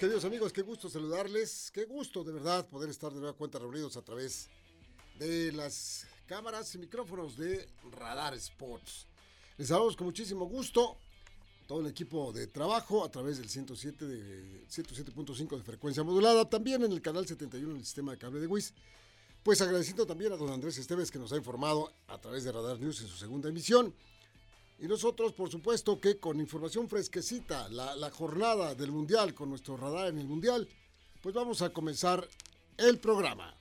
Queridos amigos, qué gusto saludarles, qué gusto de verdad poder estar de nueva cuenta reunidos a través de las cámaras y micrófonos de Radar Sports. Les saludamos con muchísimo gusto todo el equipo de trabajo a través del 107 de 107.5 de frecuencia modulada, también en el canal 71 del sistema de cable de WIS. Pues agradeciendo también a don Andrés Esteves que nos ha informado a través de Radar News en su segunda emisión. Y nosotros, por supuesto, que con información fresquecita, la, jornada del Mundial, con nuestro radar en el Mundial, pues vamos a comenzar el programa.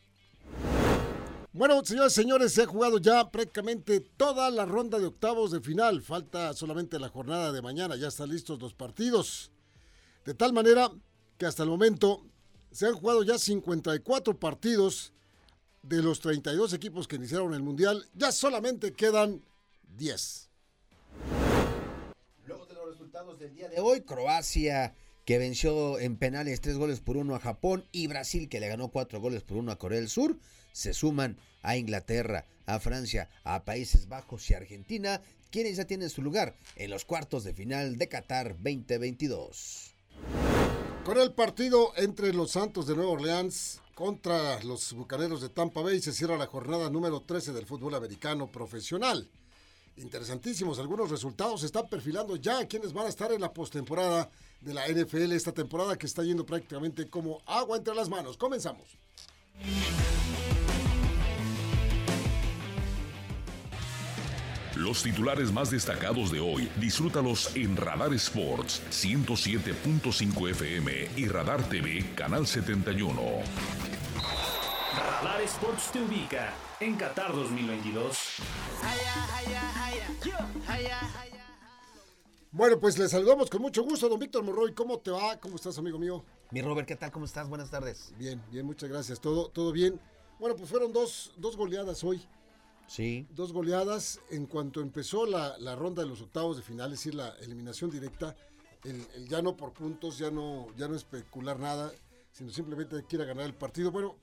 Bueno, señores señores, se ha jugado ya prácticamente toda la ronda de octavos de final. Falta solamente la jornada de mañana, ya están listos los partidos. De tal manera que hasta el momento se han jugado ya 54 partidos de los 32 equipos que iniciaron el Mundial. Ya solamente quedan 10. Resultados del día de hoy, Croacia que venció en penales tres goles por uno a Japón y Brasil que le ganó cuatro goles por uno a Corea del Sur, se suman a Inglaterra, a Francia, a Países Bajos y Argentina, quienes ya tienen su lugar en los cuartos de final de Qatar 2022. Con el partido entre los Santos de Nueva Orleans contra los Bucaneros de Tampa Bay se cierra la jornada número 13 del fútbol americano profesional interesantísimos. Algunos resultados se están perfilando ya quienes van a estar en la postemporada de la NFL esta temporada que está yendo prácticamente como agua entre las manos. Comenzamos. Los titulares más destacados de hoy, disfrútalos en Radar Sports 107.5 FM y Radar TV Canal 71. Radar Sports te ubica en Qatar 2022. Bueno, pues les saludamos con mucho gusto, don Víctor Morroy. ¿Cómo te va? ¿Cómo estás, amigo mío? Mi Robert, ¿qué tal? ¿Cómo estás? Buenas tardes. Bien, bien, muchas gracias. Todo, todo bien. Bueno, pues fueron dos, dos goleadas hoy. Sí. Dos goleadas en cuanto empezó la, la, ronda de los octavos de final, es decir, la eliminación directa. El, el, ya no por puntos, ya no, ya no especular nada, sino simplemente quiera ganar el partido. Bueno,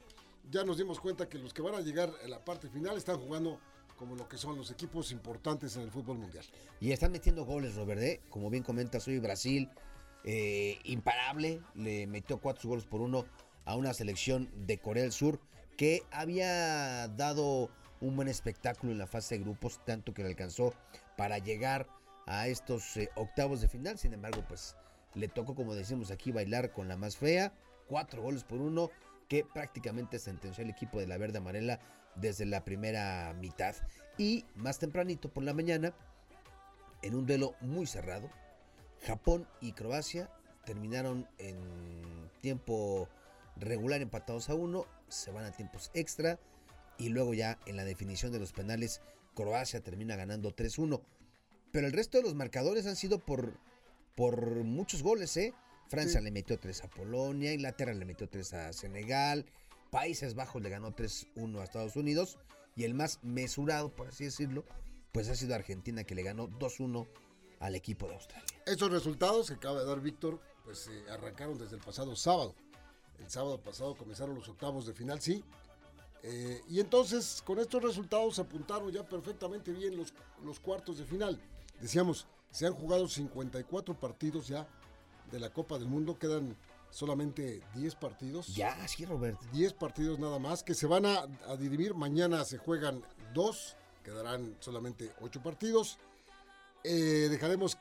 ya nos dimos cuenta que los que van a llegar a la parte final están jugando como lo que son los equipos importantes en el fútbol mundial. Y están metiendo goles, Robert, ¿eh? como bien comentas hoy Brasil, eh, imparable, le metió cuatro goles por uno a una selección de Corea del Sur que había dado un buen espectáculo en la fase de grupos, tanto que le alcanzó para llegar a estos eh, octavos de final, sin embargo, pues le tocó, como decimos aquí, bailar con la más fea, cuatro goles por uno, que prácticamente sentenció al equipo de la verde amarela desde la primera mitad. Y más tempranito por la mañana, en un duelo muy cerrado, Japón y Croacia terminaron en tiempo regular empatados a uno, se van a tiempos extra y luego ya en la definición de los penales Croacia termina ganando 3-1. Pero el resto de los marcadores han sido por, por muchos goles, ¿eh? Francia sí. le metió 3 a Polonia, Inglaterra le metió 3 a Senegal, Países Bajos le ganó 3-1 a Estados Unidos y el más mesurado, por así decirlo, pues ha sido Argentina que le ganó 2-1 al equipo de Australia. Estos resultados que acaba de dar Víctor, pues eh, arrancaron desde el pasado sábado. El sábado pasado comenzaron los octavos de final, sí. Eh, y entonces con estos resultados apuntaron ya perfectamente bien los, los cuartos de final. Decíamos, se han jugado 54 partidos ya de la Copa del Mundo, quedan solamente 10 partidos. Ya, sí, Roberto. 10 partidos nada más que se van a, a dirimir. Mañana se juegan dos, quedarán solamente 8 partidos. Eh, dejaremos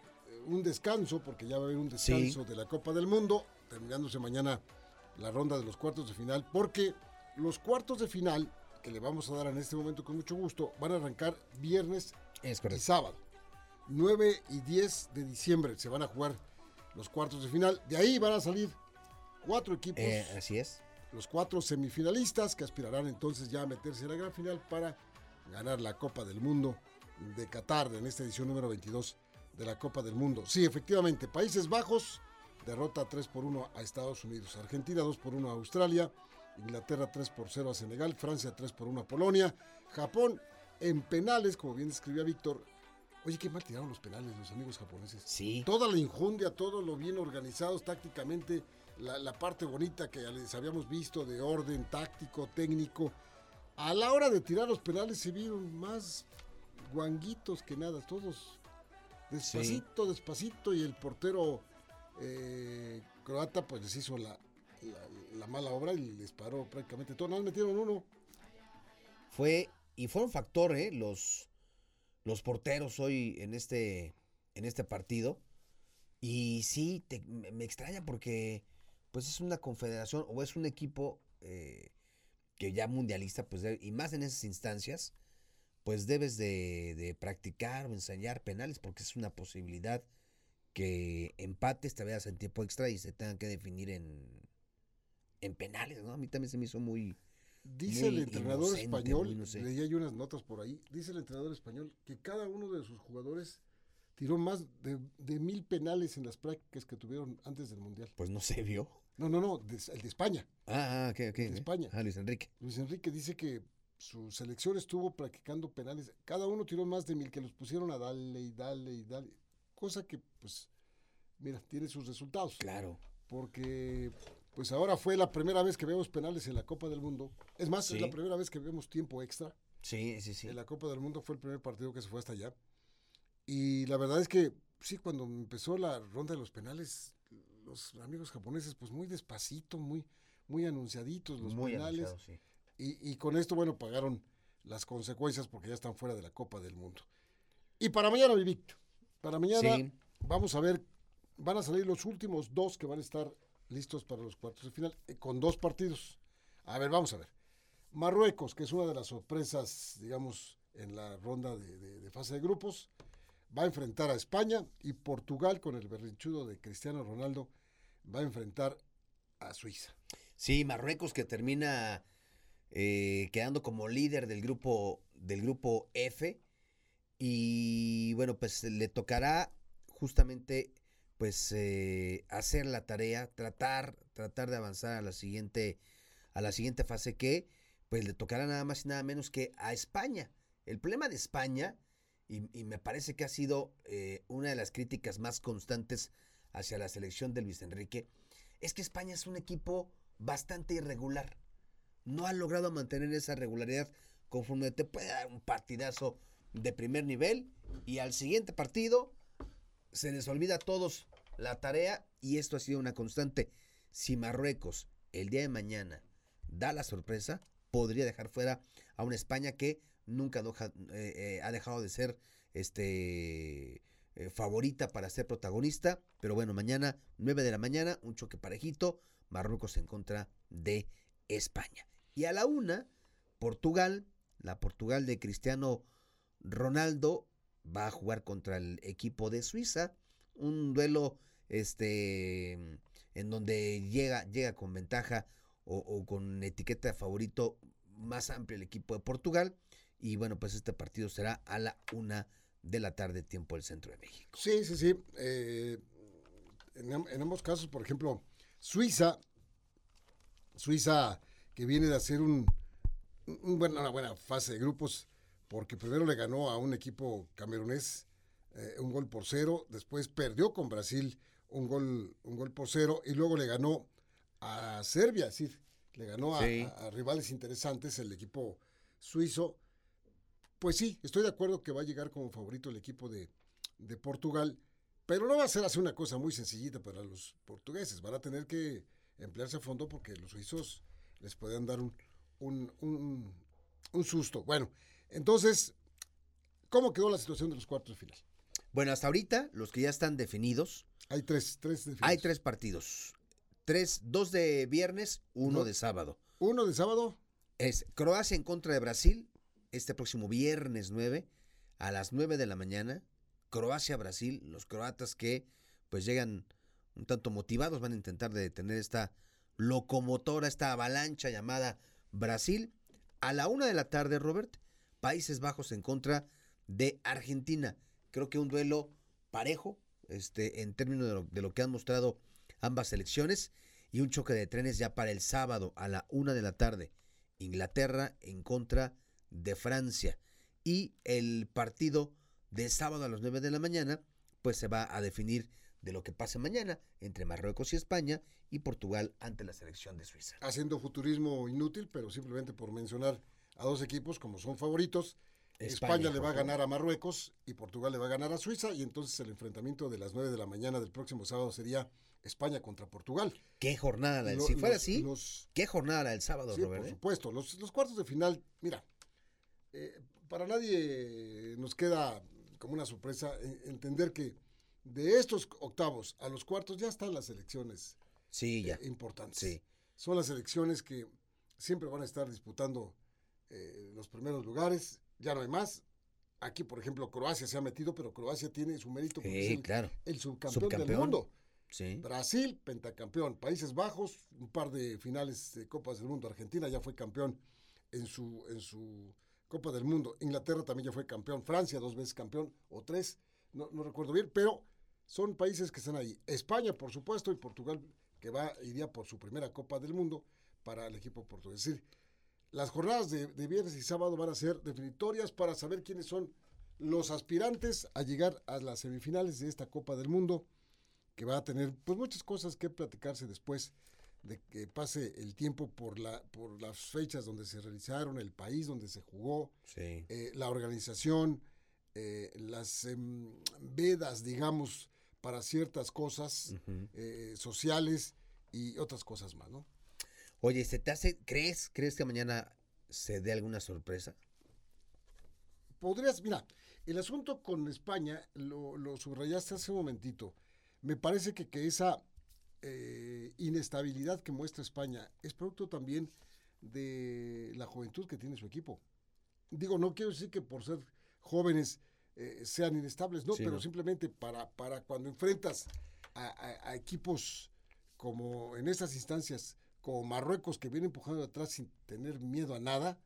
un descanso, porque ya va a haber un descanso sí. de la Copa del Mundo, terminándose mañana la ronda de los cuartos de final, porque los cuartos de final, que le vamos a dar en este momento con mucho gusto, van a arrancar viernes es y sábado. 9 y 10 de diciembre se van a jugar los cuartos de final. De ahí van a salir cuatro equipos. Eh, así es. Los cuatro semifinalistas que aspirarán entonces ya a meterse en la gran final para ganar la Copa del Mundo de Qatar en esta edición número 22 de la Copa del Mundo. Sí, efectivamente, Países Bajos derrota 3 por 1 a Estados Unidos, Argentina 2 por 1 a Australia, Inglaterra 3 por 0 a Senegal, Francia 3 por 1 a Polonia, Japón en penales, como bien describía Víctor. Oye, qué mal tiraron los penales los amigos japoneses. Sí. Toda la injundia, todo lo bien organizados tácticamente, la, la parte bonita que les habíamos visto de orden táctico, técnico. A la hora de tirar los penales se vieron más guanguitos que nada, todos despacito, despacito, y el portero eh, croata pues les hizo la, la, la mala obra y les paró prácticamente todo. No metieron uno. Fue, y fue un factor, ¿eh? Los, los porteros hoy en este, en este partido. Y sí, te- me extraña porque pues es una confederación o es un equipo eh, que ya mundialista, pues y más en esas instancias, pues debes de, de practicar o ensayar penales porque es una posibilidad que empates, te veas en tiempo extra y se tengan que definir en, en penales, ¿no? A mí también se me hizo muy... Dice el entrenador inocente, español, leía yo unas notas por ahí, dice el entrenador español que cada uno de sus jugadores tiró más de, de mil penales en las prácticas que tuvieron antes del Mundial. Pues no se vio. No, no, no, de- el de España. Ah, ah, ok, ok. De ok. España. Ah, Luis Enrique. Luis Enrique dice que su selección estuvo practicando penales. Cada uno tiró más de mil, que los pusieron a darle y darle y darle. Cosa que, pues, mira, tiene sus resultados. Claro. Porque, pues ahora fue la primera vez que vemos penales en la Copa del Mundo. Es más, Sí. es la primera vez que vemos tiempo extra. Sí, sí, sí. En la Copa del Mundo fue el primer partido que se fue hasta allá. Y la verdad es que, sí, cuando empezó la ronda de los penales, los amigos japoneses, pues muy despacito, muy, muy anunciaditos los Muy penales. sí. Y, y con esto, bueno, pagaron las consecuencias porque ya están fuera de la Copa del Mundo. Y para mañana, Víctor, para mañana Sí. vamos a ver, van a salir los últimos dos que van a estar listos para los cuartos de final, eh, con dos partidos. A ver, vamos a ver. Marruecos, que es una de las sorpresas, digamos, en la ronda de, fase de grupos, va a enfrentar a España y Portugal, con el berrinchudo de Cristiano Ronaldo, va a enfrentar a Suiza. Sí, Marruecos que termina eh, quedando como líder del grupo del grupo F y bueno pues le tocará justamente pues eh, hacer la tarea tratar tratar de avanzar a la siguiente a la siguiente fase que pues le tocará nada más y nada menos que a España el problema de España y, me parece que ha sido eh, una de las críticas más constantes hacia la selección de Luis Enrique es que España es un equipo bastante irregular. No ha logrado mantener esa regularidad conforme te puede dar un partidazo de primer nivel y al siguiente partido se les olvida a todos la tarea y esto ha sido una constante. Si Marruecos el día de mañana da la sorpresa, podría dejar fuera a una España que nunca eh, eh, ha dejado de ser este eh, favorita para ser protagonista. Pero bueno, mañana, 9 de la mañana, un choque parejito. Marruecos en contra de España. Y a la una, Portugal, la Portugal de Cristiano Ronaldo, va a jugar contra el equipo de Suiza. Un duelo este, en donde llega, llega con ventaja o, con etiqueta de favorito más amplia el equipo de Portugal. Y bueno, pues este partido será a la una de la tarde, tiempo del centro de México. Sí, sí, sí. eh, en, am- en ambos casos, por ejemplo, Suiza, Suiza que viene de hacer un, un una buena fase de grupos, porque primero le ganó a un equipo camerunés eh, un gol por cero, después perdió con Brasil un gol, un gol por cero, y luego le ganó a Serbia, es decir, le ganó a, Sí. a- a rivales interesantes el equipo suizo. Pues sí, estoy de acuerdo que va a llegar como favorito el equipo de, de Portugal, pero no va a ser así una cosa muy sencillita para los portugueses. Van a tener que emplearse a fondo porque los suizos les pueden dar un, un, un- un susto. Bueno, entonces, ¿cómo quedó la situación de los cuartos de final? Bueno, hasta ahorita, los que ya están definidos, Hay tres, tres definidos. hay tres partidos. Tres, dos de viernes, uno No. de sábado. Uno de sábado, Es Croacia en contra de Brasil, este próximo viernes 9, a las 9 de la mañana. Croacia-Brasil, los croatas que pues llegan un tanto motivados, van a intentar de detener esta locomotora, esta avalancha llamada Brasil. A la una de la tarde, Robert, Países Bajos en contra de Argentina. Creo que un duelo parejo, este, en términos de lo, de lo que han mostrado ambas selecciones, y un choque de trenes ya para el sábado a la una de la tarde. Inglaterra en contra de Francia. Y el partido de sábado a las 9 de la mañana, pues se va a definir de lo que pase mañana entre Marruecos y España y Portugal ante la selección de Suiza. Haciendo futurismo inútil, pero simplemente por mencionar a dos equipos como son favoritos. España, España, le va a ganar a Marruecos y Portugal le va a ganar a Suiza y entonces el enfrentamiento de las 9 de la mañana del próximo sábado sería España contra Portugal. ¿Qué jornada la del, Si fuera los- así, los- ¿qué jornada la del sábado, Sí, Robert? por eh? supuesto. Los, los cuartos de final, mira, eh, para nadie nos queda como una sorpresa eh, entender que de estos octavos a los cuartos ya están las elecciones Sí, ya. eh, importantes. Sí. Son las elecciones que siempre van a estar disputando eh, los primeros lugares, ya no hay más. Aquí, por ejemplo, Croacia se ha metido, pero Croacia tiene su mérito porque Sí, es el, claro. el subcampeón, del mundo. Sí. Brasil, pentacampeón. Países Bajos, un par de finales de Copas del Mundo. Argentina ya fue campeón en su, en su Copa del Mundo. Inglaterra también ya fue campeón. Francia dos veces campeón, o tres, no, no recuerdo bien, pero son países que están ahí. España, por supuesto, y Portugal, que va iría por su primera Copa del Mundo para el equipo portugués. Es decir, las jornadas de, de viernes y sábado van a ser definitorias para saber quiénes son los aspirantes a llegar a las semifinales de esta Copa del Mundo que va a tener pues muchas cosas que platicarse después de que pase el tiempo por la por las fechas donde se realizaron, el país donde se jugó, Sí. eh, la organización, eh, las em, vedas, digamos, para ciertas cosas eh, sociales y otras cosas más, ¿no? Oye, ¿se te hace, crees, crees que mañana se dé alguna sorpresa? Podrías, mira, el asunto con España, lo, lo subrayaste hace un momentito, me parece que, que esa eh, inestabilidad que muestra España es producto también de la juventud que tiene su equipo. Digo, no quiero decir que por ser jóvenes eh, sean inestables, no, Sí, pero no. simplemente para, para cuando enfrentas a, a- a equipos como en estas instancias, como Marruecos que viene empujando atrás sin tener miedo a nada,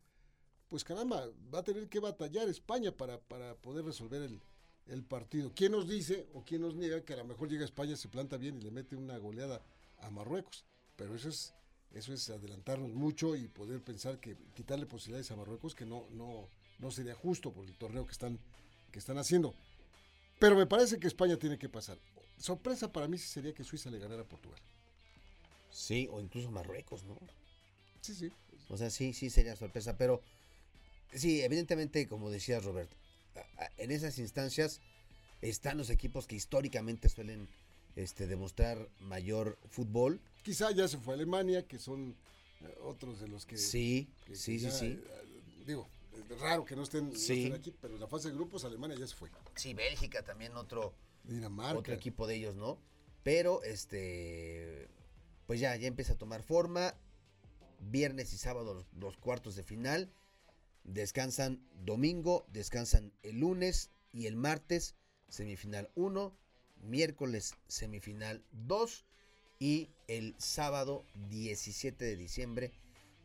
pues caramba, va a tener que batallar España para, para poder resolver el, el partido. ¿Quién nos dice o quién nos niega que a lo mejor llega España, se planta bien y le mete una goleada a Marruecos? Pero eso es, eso es adelantarnos mucho y poder pensar que quitarle posibilidades a Marruecos que no, no, no sería justo por el torneo que están, que están haciendo. Pero me parece que España tiene que pasar. Sorpresa para mí sería que Suiza le ganara a Portugal. Sí, o incluso Marruecos, ¿no? Sí, sí. O sea, sí, sí sería sorpresa, pero sí, evidentemente, como decía Robert, en esas instancias están los equipos que históricamente suelen este, demostrar mayor fútbol. Quizá ya se fue a Alemania, que son eh, otros de los que... Sí, que- sí, que sí, ya, sí. eh, Digo, es raro que no estén, no estén aquí, pero en la fase de grupos Alemania ya se fue. Sí, Bélgica también otro, Dinamarca. otro equipo de ellos, ¿no? Pero este pues ya, ya empieza a tomar forma. Viernes y sábado los, los cuartos de final. Descansan domingo, descansan el lunes y el martes semifinal 1, miércoles semifinal 2 y el sábado 17 de diciembre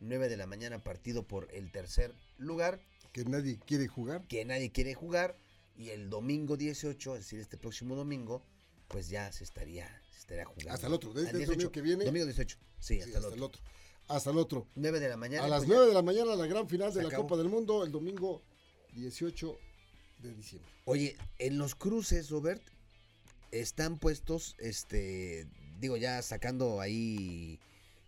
9 de la mañana partido por el tercer lugar Que nadie quiere jugar. que nadie quiere jugar y el domingo 18, es decir, este próximo domingo, pues ya se estaría, estaría jugando. Hasta el otro, desde el domingo que viene. Domingo 18, sí, Sí, hasta, el otro. Hasta el otro. 9 de la mañana. A las pues ya. 9 de la mañana la gran final de la acabó. Copa del Mundo, el domingo 18 de diciembre. Oye, en los cruces, Robert, están puestos, este, digo, ya sacando ahí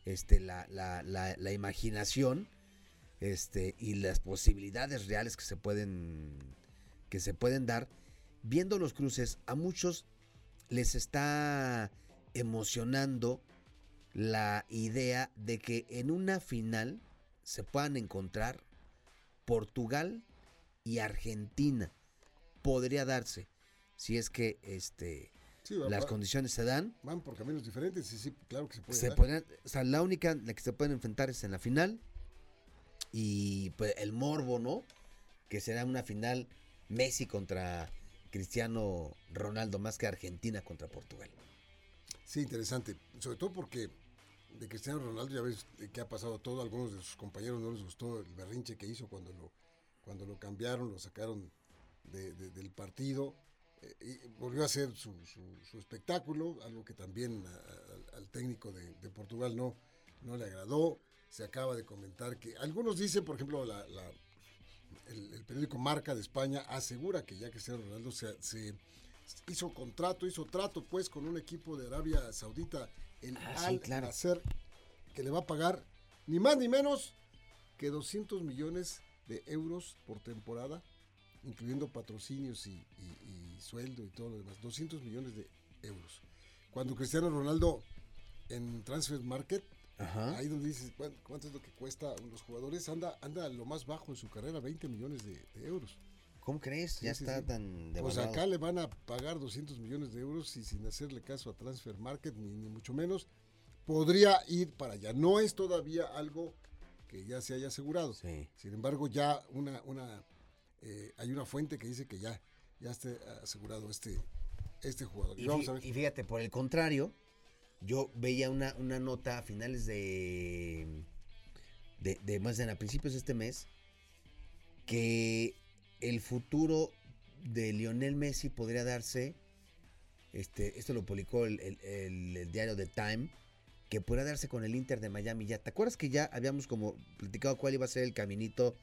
este, la, la, la, la imaginación este, y las posibilidades reales que se pueden que se pueden dar viendo los cruces a muchos les está emocionando la idea de que en una final se puedan encontrar Portugal y Argentina podría darse si es que este Sí, va- las va- condiciones se dan van por caminos diferentes y sí, claro que se puede. se dar. podrían- o sea, la única en la que se pueden enfrentar es en la final y pues el morbo, ¿no? Que será una final Messi contra Cristiano Ronaldo más que Argentina contra Portugal. Sí, interesante. Sobre todo porque de Cristiano Ronaldo ya ves qué ha pasado todo. Algunos de sus compañeros no les gustó el berrinche que hizo cuando lo, cuando lo cambiaron, lo sacaron de- de- del partido. eh, y volvió a hacer su, espectáculo, algo que también al técnico de, Portugal no, no le agradó. Se acaba de comentar que algunos dicen, por ejemplo, la- el, el periódico Marca de España asegura que ya Cristiano Ronaldo se, se hizo contrato, hizo trato pues con un equipo de Arabia Saudita, el Ah, sí, Al claro. Nasser, que le va a pagar ni más ni menos que 200 millones de euros por temporada, incluyendo patrocinios y, y- y sueldo y todo lo demás. 200 millones de euros. Cuando Cristiano Ronaldo en Transfer Market, Ajá. ahí donde dices "¿Cuán- cuánto es lo que cuesta los jugadores, anda, anda lo más bajo en su carrera, 20 millones de, de euros. ¿Cómo crees? Sí, ya sí, está sí. tan Pues acá le van a pagar 200 millones de euros y sin hacerle caso a Transfer Market, ni, ni mucho menos, podría ir para allá. No es todavía algo que ya se haya asegurado. Sí. Sin embargo, ya una, una eh, hay una fuente que dice que ya, ya está asegurado este, este jugador. Y, Y, vamos fí- a ver. y fíjate, por el contrario, yo veía una, una nota a finales de, de, de más bien a principios de este mes que el futuro de Lionel Messi podría darse, este, esto lo publicó el, el- el- el diario The Time, que podría darse con el Inter de Miami ya. ¿Te acuerdas que ya habíamos como platicado cuál iba a ser el caminito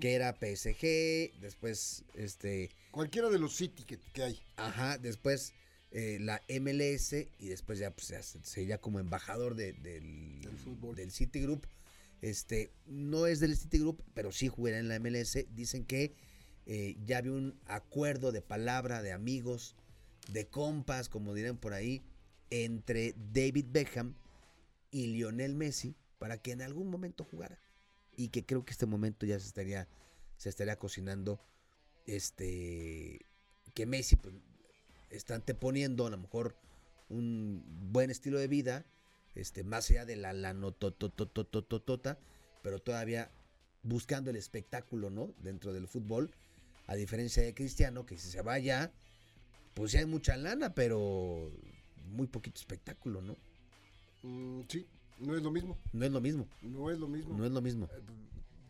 que era PSG, después este Cualquiera de los City que, que hay. Ajá, después eh, la MLS y después ya pues, sería como embajador de- del, Del fútbol. del Citigroup. Este, no es del Citigroup, pero sí jugará en la MLS. Dicen que eh, ya había un acuerdo de palabra, de amigos, de compas, como dirán por ahí, entre David Beckham y Lionel Messi para que en algún momento jugara. Y que creo que este momento ya se estaría, se estaría cocinando. Este que Messi pues, está anteponiendo a lo mejor un buen estilo de vida, este, más allá de la, la nototototototota, pero todavía buscando el espectáculo, ¿no? Dentro del fútbol, a diferencia de Cristiano, que si se vaya, pues ya hay mucha lana, pero muy poquito espectáculo, ¿no? Mm, sí, no es lo mismo. No es lo mismo, No es lo mismo. no es lo mismo. Eh,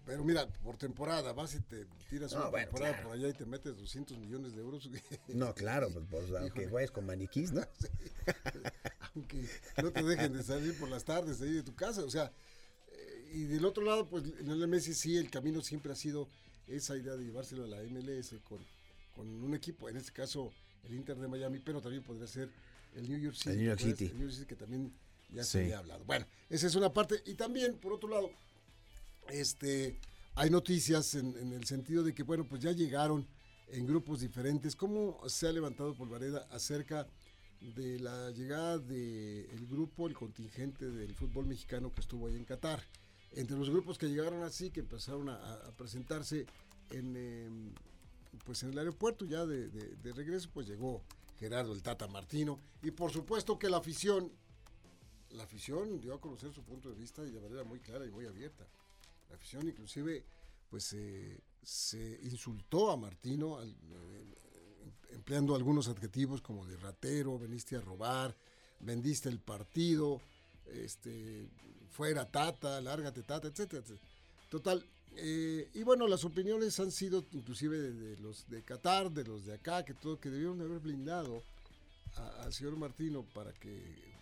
Pero mira, por temporada, vas y te tiras No, una bueno, temporada claro. por allá y te metes 200 millones de euros. No, claro, pues, pues, aunque juegues con maniquís, ¿no? aunque no te dejen de salir por las tardes de ahí de tu casa. O sea, eh, y del otro lado, pues Lionel Messi sí, el camino siempre ha sido esa idea de llevárselo a la MLS con, con un equipo, en este caso el Inter de Miami, pero también podría ser el New York City. El New York. City. El New York City que también ya Sí. se había hablado. Bueno, esa es una parte. Y también, por otro lado, este, hay noticias en, el sentido de que, bueno, pues ya llegaron en grupos diferentes. ¿Cómo se ha levantado Polvareda acerca de la llegada del grupo, el contingente del fútbol mexicano que estuvo ahí en Qatar? Entre los grupos que llegaron así, que empezaron a, presentarse en, em, pues en el aeropuerto ya de, de- de regreso, pues llegó Gerardo el Tata Martino. Y por supuesto que la afición, la afición dio a conocer su punto de vista de manera muy clara y muy abierta. La afición inclusive pues eh, se insultó a Martino eh, empleando algunos adjetivos como de ratero, veniste a robar, vendiste el partido, este, fuera Tata, lárgate Tata, etcétera. Total, eh, y bueno, las opiniones han sido inclusive de, los de Qatar, de los de acá, que todo, que debieron de haber blindado al señor Martino para que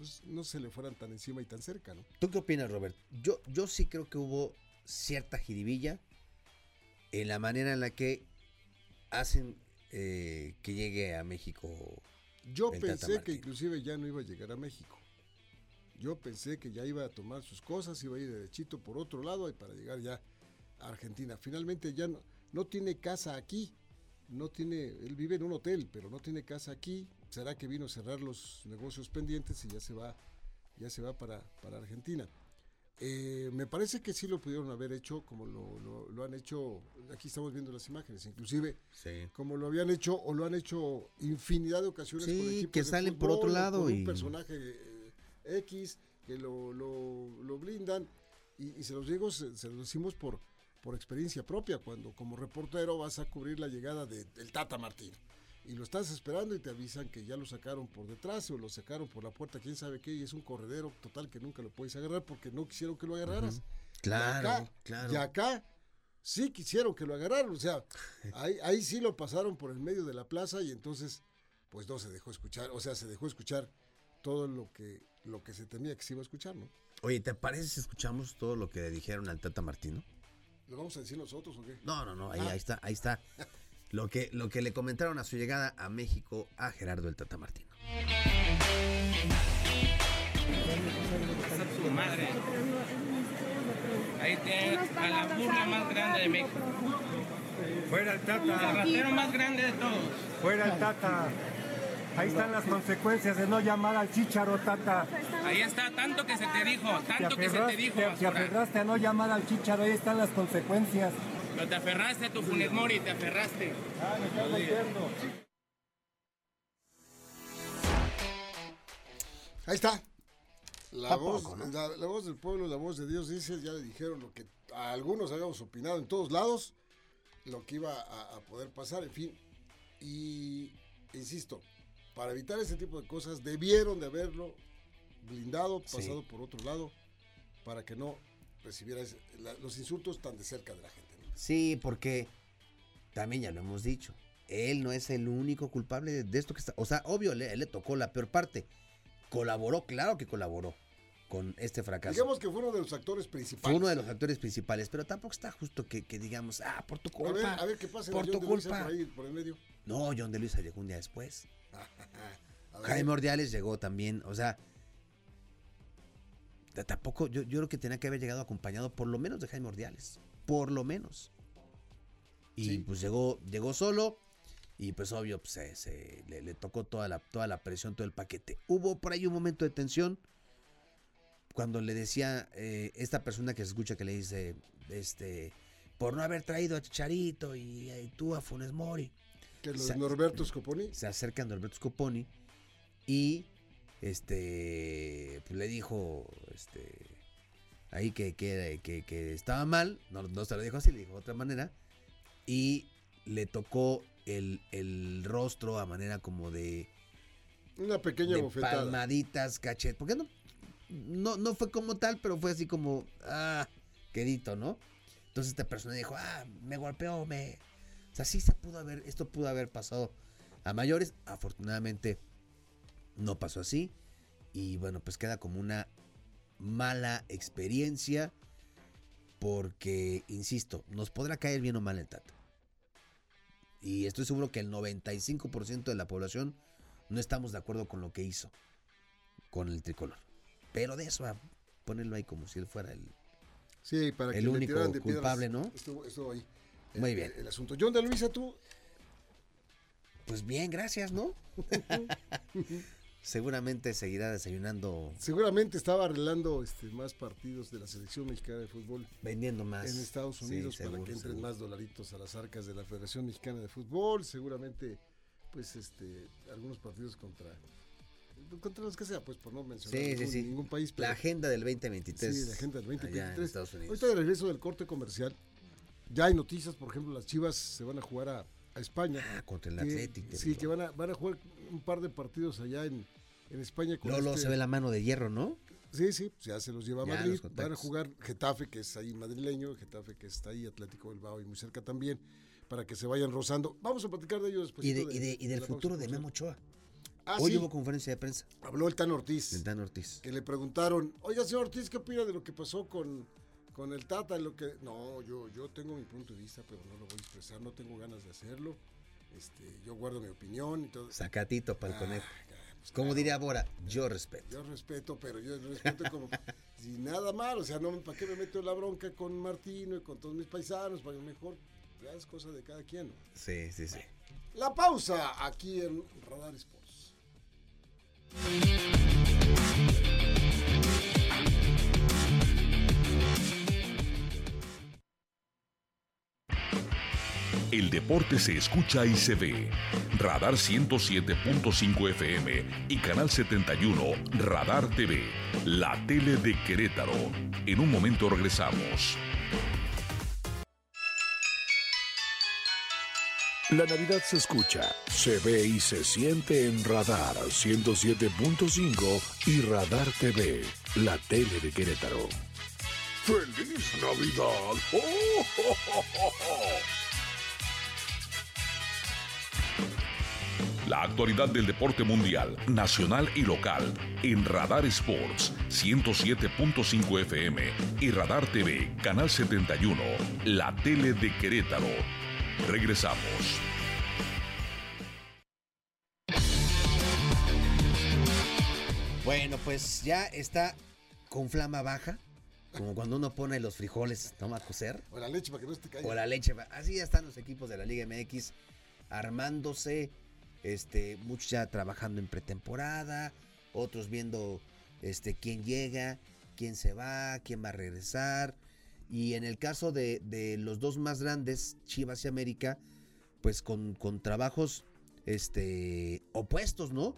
pues, no se le fueran tan encima y tan cerca, ¿no? ¿Tú qué opinas, Robert? Yo, yo sí creo que hubo cierta jiribilla en la manera en la que hacen eh, que llegue a México. Yo pensé que inclusive ya no iba a llegar a México. Yo pensé que ya iba a tomar sus cosas, iba a ir derechito por otro lado y para llegar ya a Argentina. Finalmente ya no, no tiene casa aquí. No tiene, él vive en un hotel, pero no tiene casa aquí. ¿Será que vino a cerrar los negocios pendientes y ya se va, ya se va para, para Argentina? Eh, me parece que sí lo pudieron haber hecho como lo, lo- lo han hecho. Aquí estamos viendo las imágenes, inclusive Sí. como lo habían hecho o lo han hecho infinidad de ocasiones Sí, con que salen por otro lado con y- un personaje eh, X que lo, lo, blindan y, y se los digo se, se los decimos por por experiencia propia cuando como reportero vas a cubrir la llegada de- del Tata Martino y lo estás esperando y te avisan que ya lo sacaron por detrás o lo sacaron por la puerta quién sabe qué y es un corredero total que nunca lo puedes agarrar porque no quisieron que lo agarraras Claro, y acá, claro. Y acá sí quisieron que lo agarraran. O sea, ahí, ahí sí lo pasaron por el medio de la plaza y entonces, pues no se dejó escuchar. O sea, se dejó escuchar todo lo que, lo que se temía que se iba a escuchar, ¿no? Oye, ¿te parece si escuchamos todo lo que le dijeron al Tata Martino? ¿Lo vamos a decir nosotros o qué? No, no, no, ahí, Ah. ahí está, ahí está. Lo que, lo que le comentaron a su llegada a México a Gerardo el Tata Martino. su madre. Ahí tiene a la burla más grande de México. Fuera el El Tata, ratero más grande de todos. fuera el Tata. Ahí están las consecuencias de no llamar al Chicharo Tata. Ahí está, tanto que se te dijo, Te tanto que se te dijo, te- te aferraste a no llamar al Chicharo, ahí están las consecuencias. Pero te aferraste a tu Funes Mori, te aferraste. Ahí está. La ¿A voz, poco, no? la, la voz del pueblo, la voz de Dios dice, ya le dijeron lo que a algunos habíamos opinado en todos lados, lo que iba a, a poder pasar, en fin. Y, insisto, para evitar ese tipo de cosas, debieron de haberlo blindado, Sí. pasado por otro lado, para que no recibiera ese- la- los insultos tan de cerca de la gente. Sí, porque también ya lo hemos dicho. Él no es el único culpable de, esto que está. O sea, obvio, le, él le tocó la peor parte. Colaboró, claro que colaboró con este fracaso. Digamos que fue uno de los actores principales. Fue uno de los actores principales, pero tampoco está justo que, que digamos, ah, por tu A ver, culpa. a ver qué pasa por tu culpa. por ahí, por el medio. No, John de Luisa llegó un día después. Jaime Ordiales llegó también, o sea, tampoco, yo, yo creo que tenía que haber llegado acompañado por lo menos de Jaime Ordiales, por lo menos. Y Sí. pues llegó, llegó solo y pues obvio pues, se, se- le, le tocó toda la, toda la presión, todo el paquete. Hubo por ahí un momento de tensión cuando le decía eh, esta persona que se escucha que le dice, este, por no haber traído a Chicharito y, y tú a Funes Mori Que los Sa- Norberto Scoponi. se acerca a Norberto Scoponi y este pues le dijo este ahí que, que, que- que estaba mal, no, no se lo dijo así, le dijo de otra manera, y le tocó el, el rostro a manera como de, Una pequeña de bofetada. palmaditas, cachet, porque no, no, no fue como tal, pero fue así como, ah, quedito, ¿no? Entonces esta persona dijo, ah, me golpeó, me... O sea, sí se pudo haber, esto pudo haber pasado a mayores. Afortunadamente no pasó así. Y bueno, pues queda como una mala experiencia. Porque, insisto, nos podrá caer bien o mal el Tata. Y estoy seguro que el 95% de la población no estamos de acuerdo con lo que hizo con el tricolor. Pero de eso a ponerlo ahí como si él fuera el... Sí, para El que único tiraran de piedras. culpable, ¿no? Estuvo, estuvo ahí. el- Muy bien. El, asunto. John de Luisa, tú. Pues bien, gracias, ¿no? Seguramente seguirá desayunando, Seguramente estaba arreglando este, más partidos de la selección mexicana de fútbol vendiendo más. en Estados Sí, Unidos para seguro, que entren seguro. más dolaritos a las arcas de la Federación Mexicana de Fútbol. Seguramente, pues, este, algunos partidos contra, contra los que sea, pues, por no mencionar Sí, sí, ningún, sí. ningún país. La pero- agenda del 2023. Sí, la agenda del allá en 2023. Estados Unidos. Ahorita de regreso del corte comercial, ya hay noticias, por ejemplo, las Chivas se van a jugar a, a España. Ah, contra el Atlético. Sí, que van a, van a jugar un par de partidos allá en, en España. Con Lolo este- se ve la mano de hierro, ¿no? Sí, sí, pues ya se los lleva a Ya, Madrid. Van a jugar Getafe, que es ahí madrileño, Getafe, que está ahí, Atlético Bilbao y muy cerca también, para que se vayan rozando. Vamos a platicar de ellos después. Y, de, y, de- y del la futuro de Memo. Ochoa. Ah, Hoy sí, hubo conferencia de prensa habló el Tan Ortiz. del Dan Ortiz. que le preguntaron, oiga, señor Ortiz, ¿qué opina de lo que pasó con, con el Tata? Lo que... No, yo, yo tengo mi punto de vista, pero no lo voy a expresar, no tengo ganas de hacerlo. Este, yo guardo mi opinión y todo. Sacatito para el Ah, pues, Como claro, diría Bora, yo respeto. Yo respeto, pero yo respeto como si nada mal, o sea, no, ¿para qué me meto la bronca con Martino y con todos mis paisanos? Para que mejor, ya es cosa de cada quien. ¿no? Sí, sí, sí. La pausa aquí en Radar Sports. El deporte se escucha y se ve. Radar 107.5 FM y Canal 71 Radar TV, la tele de Querétaro. En un momento regresamos. La Navidad se escucha, se ve y se siente en Radar 107.5 y Radar TV, la tele de Querétaro. ¡Feliz Navidad! ¡Oh, oh, oh, La actualidad del deporte mundial, nacional y local en Radar Sports 107.5 FM y Radar TV, Canal 71, la tele de Querétaro. Regresamos. Bueno, pues ya está con flama baja, como cuando uno pone los frijoles, toma a cocer, O la leche para que no esté o cayendo. la leche. Así ya están los equipos de la Liga MX armándose, este, muchos ya trabajando en pretemporada, otros viendo este, quién llega, quién se va, quién va a regresar. Y en el caso de, los dos más grandes, Chivas y América, pues con, con trabajos este, opuestos, ¿no?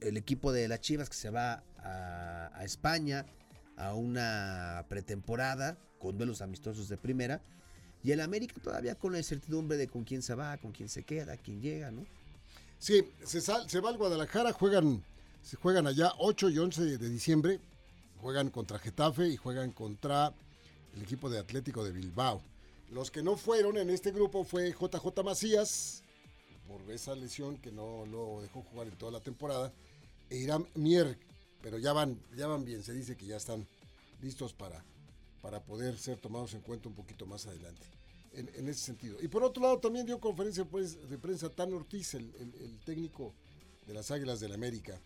El equipo de las Chivas que se va a, a España a una pretemporada con duelos amistosos de primera. Y el América todavía con la incertidumbre de con quién se va, con quién se queda, quién llega, ¿no? Sí, se, sal- se va al Guadalajara, juegan, se juegan allá 8 y 11 de diciembre, juegan contra Getafe y juegan contra el equipo de Atlético de Bilbao. Los que no fueron en este grupo fue JJ Macías, por esa lesión que no lo dejó jugar en toda la temporada, e Irán Mier, pero ya van, ya van bien, se dice que ya están listos para, para poder ser tomados en cuenta un poquito más adelante. En, en ese sentido. Y por otro lado, también dio conferencia pues, de prensa Tan Ortiz, el, el- el técnico de las Águilas del América,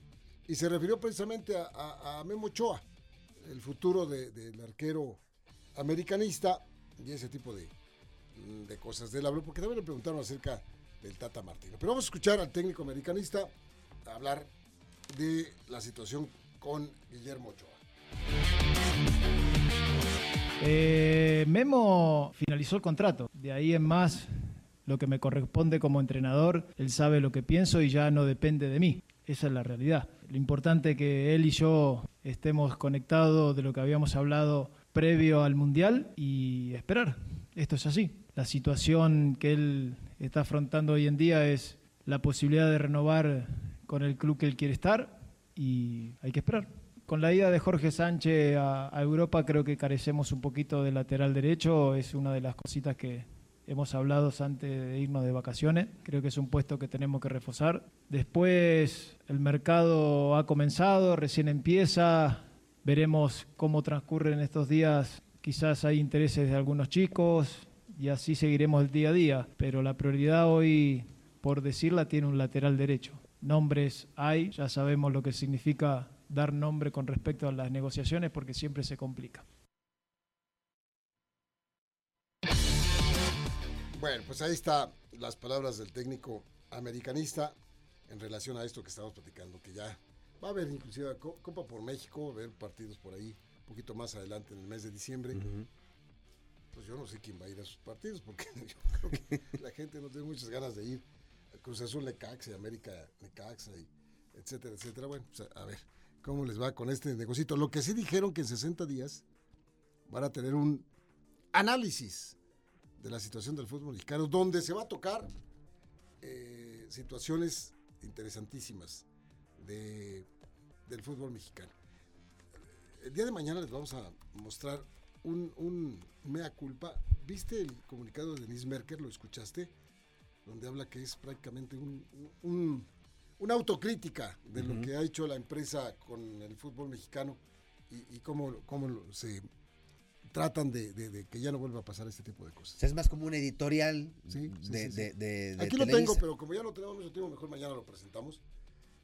y se refirió precisamente a, a- a Memo Ochoa, el futuro de- del arquero americanista y ese tipo de, de cosas. De él habló, porque también le preguntaron acerca del Tata Martino. Pero vamos a escuchar al técnico americanista hablar de la situación con Guillermo Ochoa. Eh, Memo finalizó el contrato. De ahí en más, lo que me corresponde como entrenador, él sabe lo que pienso y ya no depende de mí. Esa es la realidad. Lo importante es que él y yo estemos conectados de lo que habíamos hablado previo al Mundial y esperar. Esto es así. La situación que él está afrontando hoy en día es la posibilidad de renovar con el club que él quiere estar y hay que esperar. Con la ida de Jorge Sánchez a, Europa creo que carecemos un poquito de lateral derecho, es una de las cositas que hemos hablado antes de irnos de vacaciones, creo que es un puesto que tenemos que reforzar. Después el mercado ha comenzado, recién empieza, veremos cómo transcurren estos días, quizás hay intereses de algunos chicos y así seguiremos el día a día, pero la prioridad hoy, por decirla, tiene un lateral derecho. Nombres hay, ya sabemos lo que significa dar nombre con respecto a las negociaciones porque siempre se complica. Bueno, pues ahí está las palabras del técnico americanista en relación a esto que estamos platicando, que ya va a haber inclusive Co- Copa por México, va a haber partidos por ahí un poquito más adelante en el mes de diciembre. Pues yo no sé quién va a ir a esos partidos, porque yo creo que la gente no tiene muchas ganas de ir. Cruz Azul Necaxa y América Necaxa y etcétera, etcétera. Bueno, pues a ver cómo les va con este negocito. Lo que sí dijeron que en 60 días van a tener un análisis de la situación del fútbol mexicano, donde se va a tocar eh, situaciones interesantísimas de, del fútbol mexicano. El día de mañana les vamos a mostrar un, un mea culpa. ¿Viste el comunicado de Denise Merker? ¿Lo escuchaste? Donde habla que es prácticamente un, un- una autocrítica de lo que ha hecho la empresa con el fútbol mexicano y, y cómo, cómo se tratan de, de- de que ya no vuelva a pasar este tipo de O cosas. sea, es más como un editorial Sí, de, sí, sí. de- Aquí lo tengo, pero como ya no tenemos mucho tiempo, mejor mañana lo presentamos.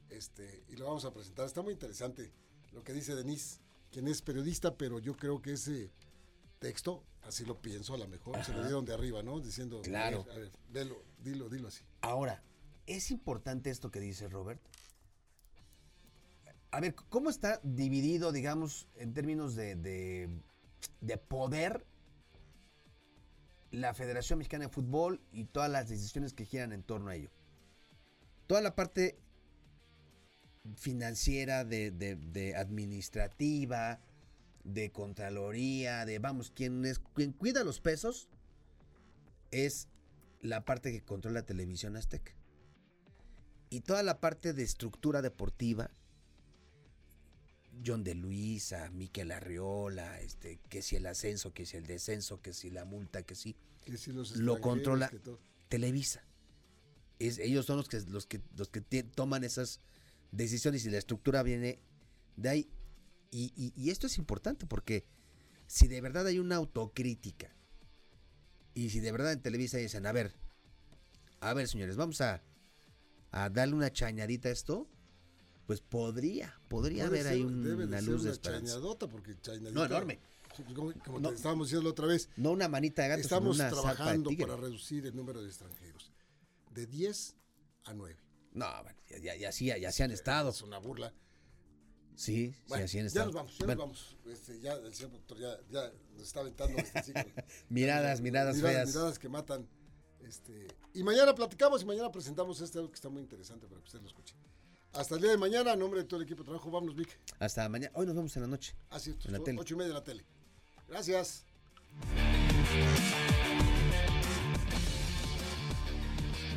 Este, y lo vamos a presentar. Está muy interesante lo que dice Denise, quien es periodista, pero yo creo que ese texto, así lo pienso, a lo mejor se lo dieron de arriba, ¿no? Diciendo, Claro. A ver, a ver, velo, dilo, dilo así. Ahora, es importante esto que dice Robert. A ver, ¿cómo está dividido, digamos, en términos de, de- de poder la Federación Mexicana de Fútbol y todas las decisiones que giran en torno a ello? Toda la parte financiera, de administrativa, de contraloría, de vamos, quien, es, quien cuida los pesos es la parte que controla Televisión Azteca. Y toda la parte de estructura deportiva John de Luisa, Miquel Arriola, este, que si el ascenso, que si el descenso, que si la multa, que si Que si los lo controla. Televisa. Es, ellos son los que los que los que toman esas decisiones y la estructura viene de ahí. Y, y- y esto es importante porque si de verdad hay una autocrítica y si de verdad en Televisa dicen, a ver, a ver señores, vamos a, a darle una chañadita a esto, pues podría, podría haber ahí un- debe una luz de una chañadota, porque chañadita- No, enorme. Pues, Como, como No. te estábamos diciendo la otra vez, No una manita de gato, sino estamos una trabajando para reducir el número de extranjeros. De 10 a 9. No, bueno, ya, ya, ya, ya se han estado. Es una burla. Sí, Bueno, sí, así han ya nos vamos, ya Bueno, nos vamos. Este, ya el señor doctor ya, ya nos está aventando este ciclo. Miradas, miradas miradas, feas. miradas que matan. Este, y mañana platicamos y mañana presentamos este algo que está muy interesante para que usted lo escuche. Hasta el día de mañana, a nombre de todo el equipo de trabajo, vámonos, Vic. Hasta mañana. Hoy nos vemos en la noche. Ah, En la o- tele. ocho y media en la tele. Gracias.